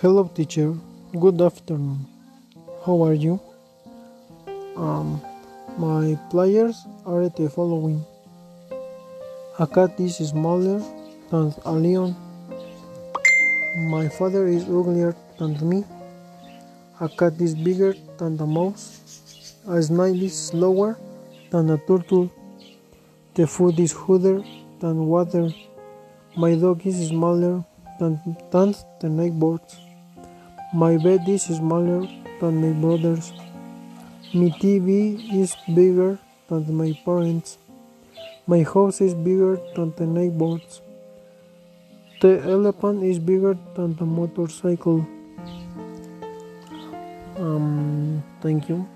Hello, teacher. Good afternoon. How are you? Um, my players are the following. A cat is smaller than a lion. My father is uglier than me. A cat is bigger than the mouse. A snail is slower than a turtle. The food is hotter than water. My dog is smaller than, than the neighbors. My bed is smaller than my brother's. My TV is bigger than my parents. My house is bigger than the neighbors. The elephant is bigger than the motorcycle. Um, thank you.